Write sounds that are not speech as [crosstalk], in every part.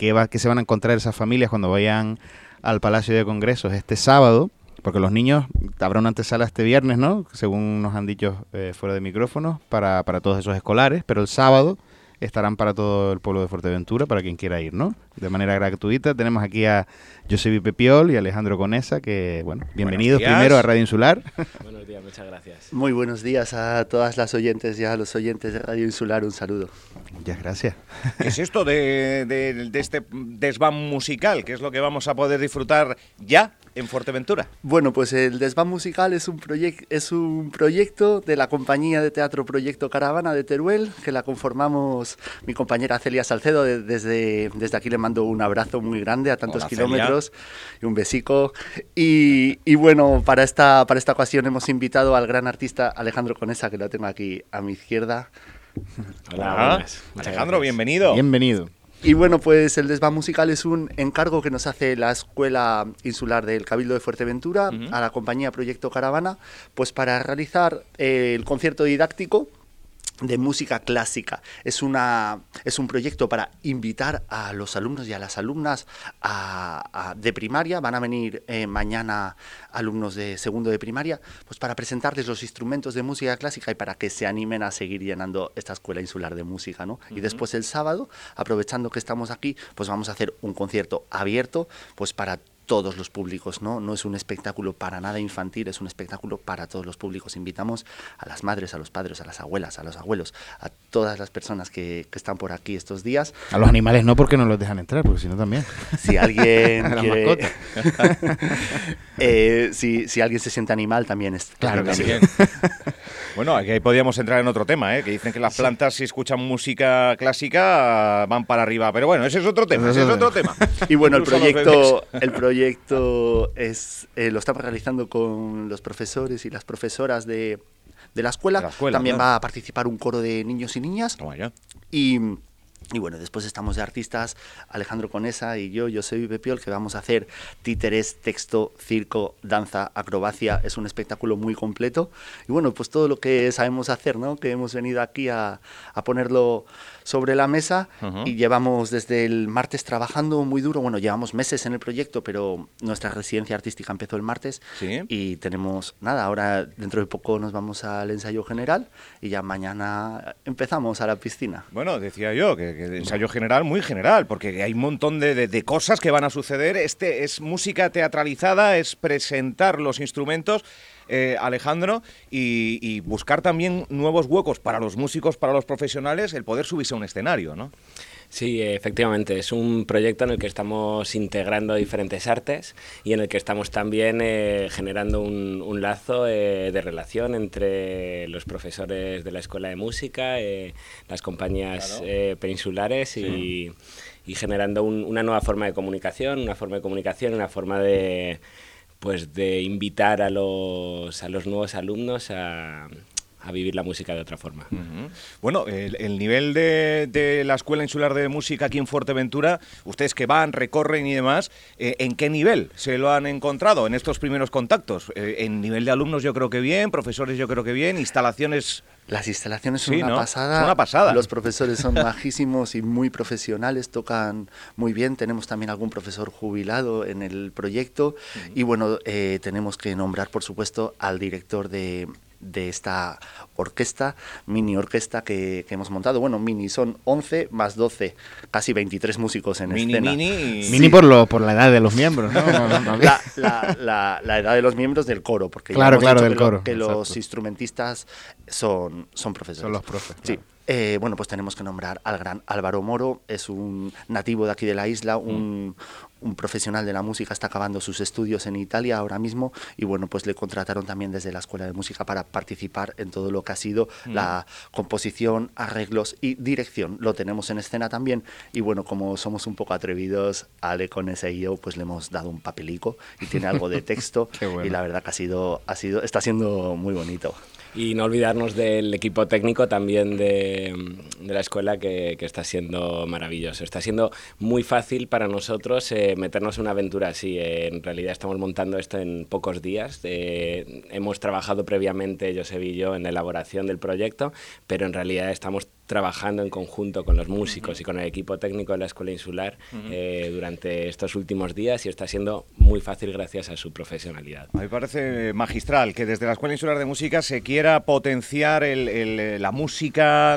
qué, va, qué se van a encontrar esas familias cuando vayan al Palacio de Congresos este sábado, porque los niños, habrá una antesala este viernes, ¿no? Según nos han dicho eh, fuera de micrófonos, para, para todos esos escolares, pero el sábado estarán para todo el pueblo de Fuerteventura, para quien quiera ir, ¿no? De manera gratuita. Tenemos aquí a Josebi Pepiol y Alejandro Conesa, que, bueno, bienvenidos primero a Radio Insular. [laughs] Buenos días, muchas gracias. Muy buenos días a todas las oyentes y a los oyentes de Radio Insular, un saludo. Muchas gracias. ¿Qué es esto de, de, de este desván musical? ¿Qué es lo que vamos a poder disfrutar ya en Fuerteventura? Bueno, pues el Desván Musical es un, es un proyecto de la compañía de teatro Proyecto Caravana de Teruel, que la conformamos mi compañera Celia Salcedo. Desde, desde aquí le mando un abrazo muy grande a tantos kilómetros y un besico. Y, y, bueno, para esta, para esta ocasión hemos invitado al gran artista Alejandro Conesa, que lo tengo aquí a mi izquierda. Hola, Alejandro, bienvenido. Bienvenido. Y bueno, pues el desván musical es un encargo que nos hace la Escuela Insular del Cabildo de Fuerteventura a la compañía Proyecto Caravana, pues para realizar eh, el concierto didáctico de música clásica. Es, una, es un proyecto para invitar a los alumnos y a las alumnas de primaria. Van a venir eh, mañana alumnos de segundo de primaria, pues para presentarles los instrumentos de música clásica y para que se animen a seguir llenando esta escuela insular de música. ¿no? Y después el sábado, aprovechando que estamos aquí, pues vamos a hacer un concierto abierto pues para todos los públicos, ¿no? No es un espectáculo para nada infantil, es un espectáculo para todos los públicos. Invitamos a las madres, a los padres, a las abuelas, a los abuelos, a todas las personas que, que están por aquí estos días. A los animales no, porque no los dejan entrar, porque si no también. Si alguien [laughs] quiere... [laughs] eh, si, si, alguien se siente animal, también es... Claro, también. [laughs] bueno, aquí podríamos entrar en otro tema, ¿eh? que dicen que las plantas si escuchan música clásica van para arriba, pero bueno, ese es otro tema, ese es otro tema. Y bueno, el proyecto, el proyecto proyecto es, eh, lo estamos realizando con los profesores y las profesoras de, de la, escuela. La escuela También ¿no? va a participar un coro de niños y niñas. Toma ya. Y, y bueno, después estamos de artistas, Alejandro Conesa y yo, yo soy Pepiol, que vamos a hacer títeres, texto, circo, danza, acrobacia. Es un espectáculo muy completo. Y bueno, pues todo lo que sabemos hacer, ¿no? Que hemos venido aquí a, a ponerlo sobre la mesa uh -huh. y llevamos desde el martes trabajando muy duro. Bueno, llevamos meses en el proyecto, pero nuestra residencia artística empezó el martes ¿Sí? y tenemos nada. Ahora dentro de poco nos vamos al ensayo general y ya mañana empezamos a la piscina. Bueno, decía yo que, ensayo general muy general, porque hay un montón de, de, cosas que van a suceder. Este es música teatralizada, es presentar los instrumentos eh, Alejandro, y, buscar también nuevos huecos para los músicos, para los profesionales, el poder subirse a un escenario, ¿no? Sí, efectivamente, es un proyecto en el que estamos integrando diferentes artes y en el que estamos también eh, generando un, un lazo eh, de relación entre los profesores de la Escuela de Música, eh, las compañías claro. peninsulares sí. y, y, generando un, una nueva forma de comunicación, una forma de comunicación, una forma de pues de invitar a los, a los nuevos alumnos a, a vivir la música de otra forma. Uh -huh. Bueno, el, el nivel de, de, la Escuela Insular de Música aquí en Fuerteventura, ustedes que van, recorren y demás, eh, ¿en qué nivel se lo han encontrado en estos primeros contactos? Eh, en nivel de alumnos yo creo que bien, profesores yo creo que bien, instalaciones... Las instalaciones son sí, una ¿no? pasada. Son una pasada. Los profesores son [laughs] majísimos y muy profesionales, tocan muy bien. Tenemos también algún profesor jubilado en el proyecto. Uh -huh. Y bueno, eh, tenemos que nombrar, por supuesto, al director de, de esta orquesta, mini orquesta que, que, hemos montado. Bueno, mini son 11 más 12, casi 23 músicos en mini, escena. Mini, sí. mini por, lo, por la edad de los miembros, [laughs] ¿no? la, la, la, la, edad de los miembros del coro, porque claro, claro, del que coro. Lo, que los instrumentistas son, son profesores. Son los profes. Sí. Claro. Eh, bueno, pues tenemos que nombrar al gran Álvaro Moro, es un nativo de aquí de la isla, un, un, profesional de la música, está acabando sus estudios en Italia ahora mismo y bueno, pues le contrataron también desde la Escuela de Música para participar en todo lo que ha sido mm. la composición, arreglos y dirección. Lo tenemos en escena también y bueno, como somos un poco atrevidos, Ale con ese yo, pues le hemos dado un papelico y tiene algo de [laughs] texto bueno. y la verdad que ha sido, ha sido, está siendo muy bonito. Y no olvidarnos del equipo técnico también de, de la escuela que, que, está siendo maravilloso. Está siendo muy fácil para nosotros eh, meternos en una aventura así. En realidad estamos montando esto en pocos días. Eh, hemos trabajado previamente, José y yo, en la elaboración del proyecto, pero en realidad estamos trabajando en conjunto con los músicos y con el equipo técnico de la Escuela Insular eh, durante estos últimos días y está siendo muy fácil gracias a su profesionalidad. A mí me parece magistral que desde la Escuela Insular de Música se quiera potenciar la música,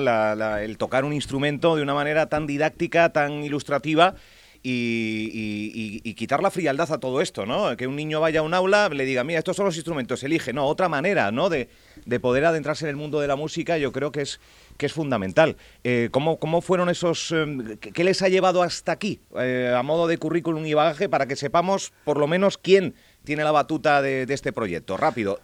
el tocar un instrumento de una manera tan didáctica, tan ilustrativa y, quitar la frialdad a todo esto, ¿no? Que un niño vaya a un aula, le diga, mira, estos son los instrumentos, elige, no, otra manera, ¿no? De, poder adentrarse en el mundo de la música, yo creo que es, que es fundamental. Eh, ¿cómo, ¿cómo, fueron esos, eh, qué les ha llevado hasta aquí, eh, a modo de currículum y bagaje, para que sepamos por lo menos quién tiene la batuta de, este proyecto? Rápido,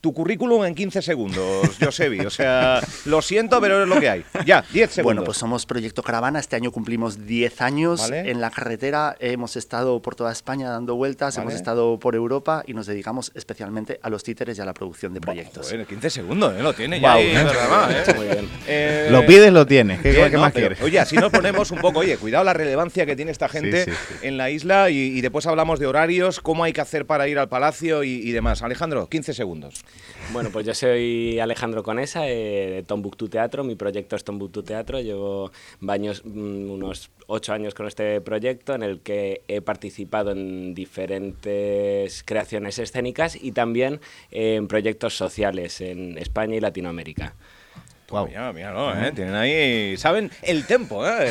tu currículum en 15 segundos, Josebi. O sea, lo siento, pero es lo que hay. Ya, 10 segundos. Bueno, pues somos Proyecto Caravana. Este año cumplimos 10 años en la carretera. Hemos estado por toda España dando vueltas, hemos estado por Europa y nos dedicamos especialmente a los títeres y a la producción de proyectos. Bueno, 15 segundos, ¿eh? lo tiene ya. ¿eh? Muy bien. Eh, lo pides, lo tienes. ¿Qué, más quieres? Oye, así nos ponemos un poco, oye, cuidado la relevancia que tiene esta gente en la isla y, y después hablamos de horarios, cómo hay que hacer para ir al Palacio y, demás. Alejandro, 15 segundos. Bueno, pues yo soy Alejandro Conesa, eh, de Tombuctú Teatro. Mi proyecto es Tombuctú Teatro. Llevo mm, unos ocho años con este proyecto en el que he participado en diferentes creaciones escénicas y también en proyectos sociales en España y Latinoamérica. Wow. Mira, mira, no, ¿eh? Tienen ahí. Saben el tempo, ¿eh?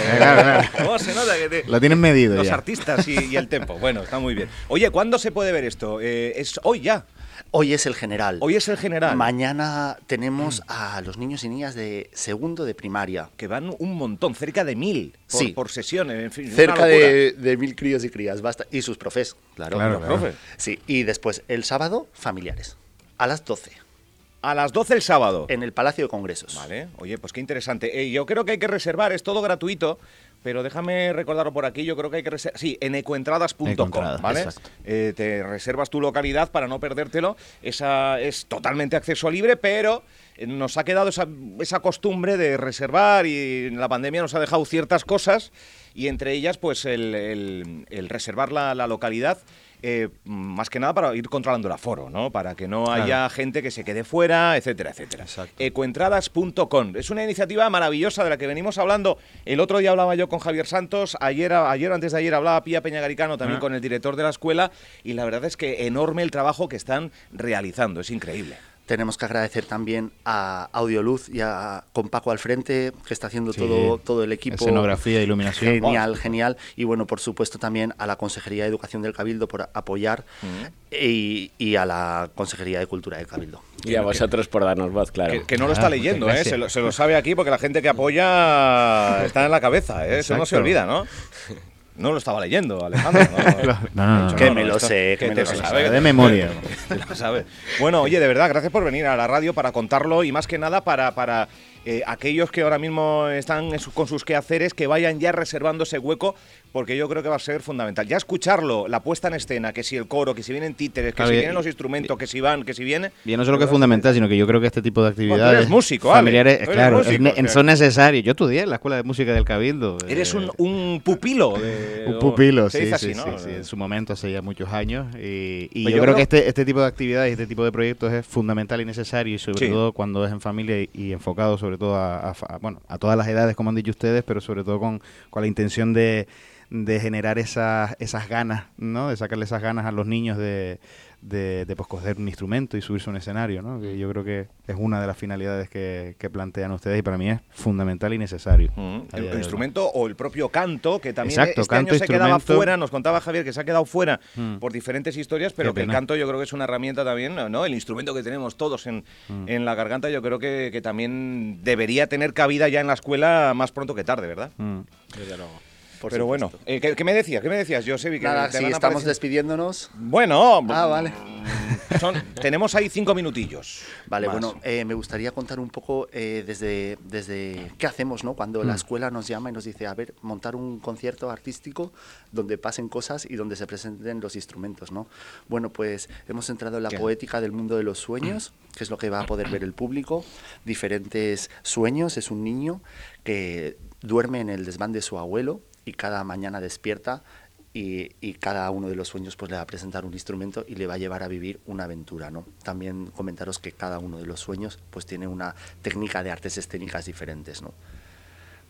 [laughs] ¿Cómo se nota que Lo tienen medido. Los artistas y, el tempo. Bueno, está muy bien. Oye, ¿cuándo se puede ver esto? Eh, es hoy ya. Hoy es el general. Hoy es el general. Mañana tenemos a los niños y niñas de segundo de primaria. Que van un montón, cerca de mil por, sí. por sesión. En fin, cerca de, mil críos y crías. Basta. Y sus profes, claro. Claro, claro. Sí, y después el sábado, familiares. A las 12. A las 12 el sábado. En el Palacio de Congresos. Vale, oye, pues qué interesante. yo creo que hay que reservar, es todo gratuito, pero déjame recordarlo por aquí, yo creo que hay que reservar, sí, en ecoentradas.com, ¿vale? Eh, te reservas tu localidad para no perdértelo, esa es totalmente acceso libre, pero eh, nos ha quedado esa, esa costumbre de reservar y la pandemia nos ha dejado ciertas cosas y entre ellas pues el, reservar la, la localidad eh, más que nada para ir controlando el aforo, ¿no? Para que no haya gente que se quede fuera, etcétera, etcétera. Ecoentradas.com. Es una iniciativa maravillosa de la que venimos hablando. El otro día hablaba yo con Javier Santos, ayer, ayer antes de ayer hablaba Pía Peñagaricano también con el director de la escuela y la verdad es que enorme el trabajo que están realizando, es increíble. Tenemos que agradecer también a Audioluz y a con Paco al frente, que está haciendo todo, todo el equipo. Escenografía, iluminación. Genial, genial. Y bueno, por supuesto también a la Consejería de Educación del Cabildo por apoyar y, a la Consejería de Cultura del Cabildo. Y a vosotros por darnos voz, claro. Que, no lo está leyendo, ¿eh? Se lo, sabe aquí porque la gente que apoya está en la cabeza, ¿eh? Eso no se olvida, ¿no? [laughs] No lo estaba leyendo, Alejandro. [laughs] No, no, no, que me lo sé, que me lo sé. De memoria. Bueno, oye, de verdad, gracias por venir a la radio para contarlo y más que nada para, para eh, aquellos que ahora mismo están con sus quehaceres, que vayan ya reservando ese hueco, porque yo creo que va a ser fundamental. Ya escucharlo, la puesta en escena, que si el coro, que si vienen títeres, que si vienen los instrumentos, que si van, que si viene. Y no solo que es fundamental, sino que yo creo que este tipo de actividades. eres músico, familiares, claro, son necesarios. Yo estudié en la Escuela de Música del Cabildo. Eres un, un pupilo. un pupilo, sí, sí, sí, En su momento, hace ya muchos años. Y, y yo, creo, que este, este tipo de actividades, este tipo de proyectos es fundamental y necesario, y sobre todo cuando es en familia y enfocado sobre a, bueno, a todas las edades, como han dicho ustedes, pero sobre todo con, con la intención de, de generar esas, esas ganas, ¿no? De sacarle esas ganas a los niños de, de, de pues, coger un instrumento y subirse a un escenario, ¿no? Que yo creo que es una de las finalidades que, plantean ustedes y para mí es fundamental y necesario. Mm, el, instrumento o el propio canto, que también este año se quedaba fuera, nos contaba Javier que se ha quedado fuera mm. por diferentes historias, pero que el canto yo creo que es una herramienta también, ¿no? El instrumento que tenemos todos en, mm. en la garganta yo creo que, que, también debería tener cabida ya en la escuela más pronto que tarde, ¿verdad? Pero bueno, eh, ¿qué, me decías? ¿Qué me decías? Yo sé que Nada, sí, estamos despidiéndonos. Bueno, ah, vale. tenemos ahí cinco minutillos. Vale, bueno, eh, me gustaría contar un poco eh, desde, desde qué hacemos, ¿no? Cuando la mm. escuela nos llama y nos dice, a ver, montar un concierto artístico donde pasen cosas y donde se presenten los instrumentos, ¿no? Bueno, pues hemos entrado en la poética del mundo de los sueños, que es lo que va a poder ver el público. Diferentes sueños, es un niño que duerme en el desván de su abuelo y cada mañana despierta y, y, cada uno de los sueños pues le va a presentar un instrumento y le va a llevar a vivir una aventura, ¿no? También comentaros que cada uno de los sueños pues tiene una técnica de artes escénicas diferentes, ¿no?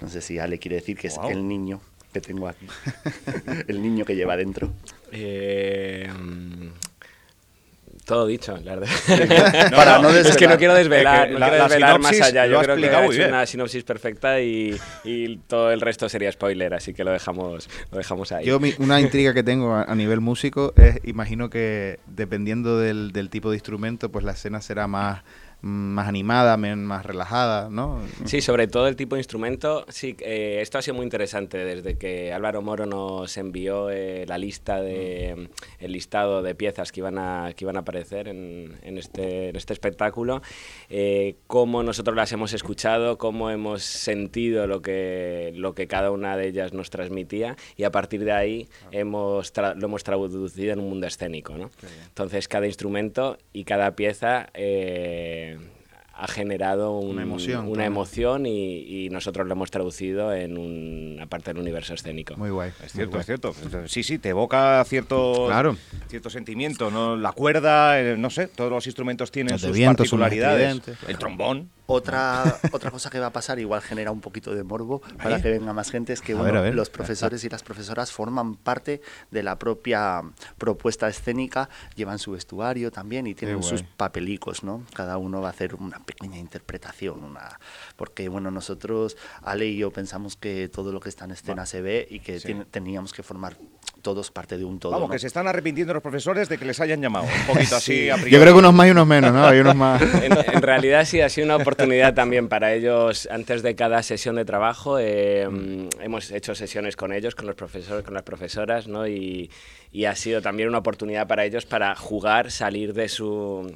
No sé si Ale quiere decir que es el niño que tengo aquí. [laughs] el niño que lleva dentro. Eh, todo dicho, la verdad. [laughs] Para no es que no quiero desvelar, no quiero desvelar más allá. Yo creo que es una sinopsis perfecta y, todo el resto sería spoiler, así que lo dejamos, lo dejamos ahí. Yo una intriga que tengo a, nivel músico es, imagino que dependiendo del, del tipo de instrumento, pues la escena será más más animada, más relajada, ¿no? Sí, sobre todo el tipo de instrumento. Sí, eh, esto ha sido muy interesante desde que Álvaro Moro nos envió eh, la lista de el listado de piezas que iban a que iban a aparecer en, en este, este espectáculo. Eh, cómo nosotros las hemos escuchado, cómo hemos sentido lo que lo que cada una de ellas nos transmitía y a partir de ahí hemos lo hemos traducido en un mundo escénico, ¿no? Entonces cada instrumento y cada pieza ha generado una emoción, una emoción y, nosotros lo hemos traducido en una parte del universo escénico. Muy guay. Es cierto, es cierto. Sí, sí, te evoca cierto, claro. cierto sentimiento, ¿no? La cuerda, eh, no sé, todos los instrumentos tienen sus particularidades. El trombón. Otra, otra cosa que va a pasar, igual genera un poquito de morbo para que venga más gente, es que los profesores y las profesoras forman parte de la propia propuesta escénica, llevan su vestuario también y tienen sus papelicos, ¿no? Cada uno va a hacer una pequeña interpretación, una porque bueno, nosotros, Ale y yo pensamos que todo lo que está en escena se ve y que teníamos que formar todos parte de un todo. Vamos, que se están arrepintiendo los profesores de que les hayan llamado. Un poquito así. Yo creo que unos más y unos menos, ¿no? Hay unos más. En, realidad sí ha sido una oportunidad también para ellos. Antes de cada sesión de trabajo eh, hemos hecho sesiones con ellos, con los profesores, con las profesoras, ¿no? Y, y ha sido también una oportunidad para ellos para jugar, salir de su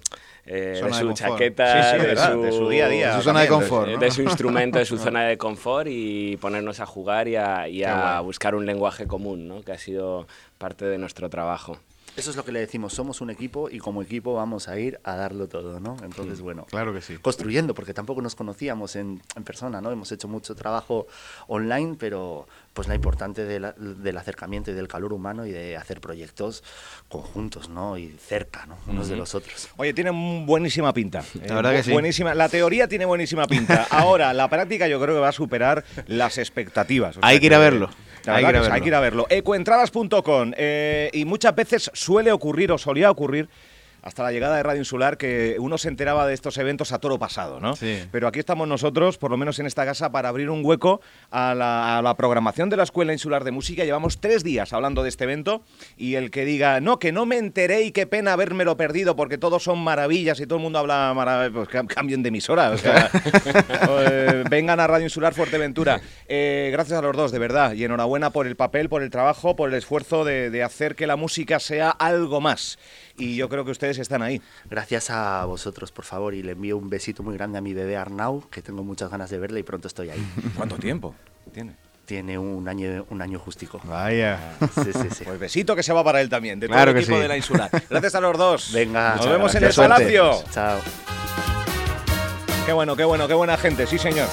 eh, de su chaqueta, de, su, día a día. De su zona de confort. De, su instrumento, de su [laughs] zona de confort y ponernos a jugar y a, buscar un lenguaje común, ¿no? que ha sido parte de nuestro trabajo. Eso es lo que le decimos, somos un equipo y como equipo vamos a ir a darlo todo, ¿no? Entonces, bueno, claro que sí. construyendo, porque tampoco nos conocíamos en, en, persona, ¿no? Hemos hecho mucho trabajo online, pero pues la importante del acercamiento y del calor humano y de hacer proyectos conjuntos, ¿no? Y cerca, ¿no? Unos de los otros. Oye, tiene buenísima pinta. La verdad que sí. Buenísima. La teoría tiene buenísima pinta. [laughs] Ahora, la práctica yo creo que va a superar las expectativas. hay que ir a verlo. Hay que, hay que, ir a verlo. Ecoentradas.com. Eh, y muchas veces suele ocurrir o solía ocurrir hasta la llegada de Radio Insular que uno se enteraba de estos eventos a toro pasado, ¿no? Sí. Pero aquí estamos nosotros, por lo menos en esta casa, para abrir un hueco a la, programación de la Escuela Insular de Música. Llevamos tres días hablando de este evento y el que diga, no, que no me enteré y qué pena habérmelo perdido porque todos son maravillas y todo el mundo habla maravillas, pues cambien de emisora. O sea, [laughs] eh, vengan a Radio Insular Fuerteventura. Eh, gracias a los dos, de verdad. Y enhorabuena por el papel, por el trabajo, por el esfuerzo de hacer que la música sea algo más y yo creo que ustedes están ahí. Gracias a vosotros, por favor, y le envío un besito muy grande a mi bebé Arnau, que tengo muchas ganas de verle y pronto estoy ahí. [laughs] ¿Cuánto tiempo tiene? Tiene un año, un año justico. Vaya. Sí, sí, sí. Pues besito que se va para él también, de todo el equipo de la insular. Gracias a los dos. Venga. Nos vemos en el Palacio. Chao. Qué bueno, qué bueno, qué buena gente, sí señor.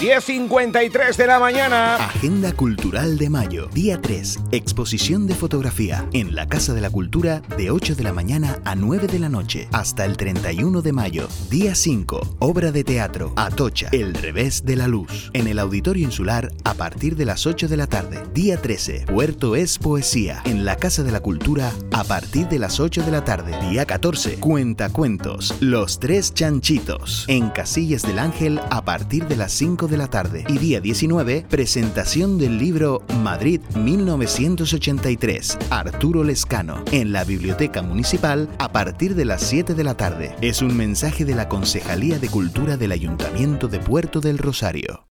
10.53 de la mañana. Agenda Cultural de Mayo. Día 3. Exposición de fotografía. En la Casa de la Cultura de 8 de la mañana a 9 de la noche. Hasta el 31 de mayo. Día 5. Obra de teatro. Atocha. El revés de la luz. En el Auditorio Insular a partir de las 8 de la tarde. Día 13. Puerto es Poesía. En la Casa de la Cultura a partir de las 8 de la tarde. Día 14. Cuentacuentos. Los tres chanchitos. En Casillas del Ángel a partir de las 5 de la tarde. Y día 19, presentación del libro Madrid 1983, Arturo Lescano, en la Biblioteca Municipal a partir de las 7 de la tarde. Es un mensaje de la Concejalía de Cultura del Ayuntamiento de Puerto del Rosario.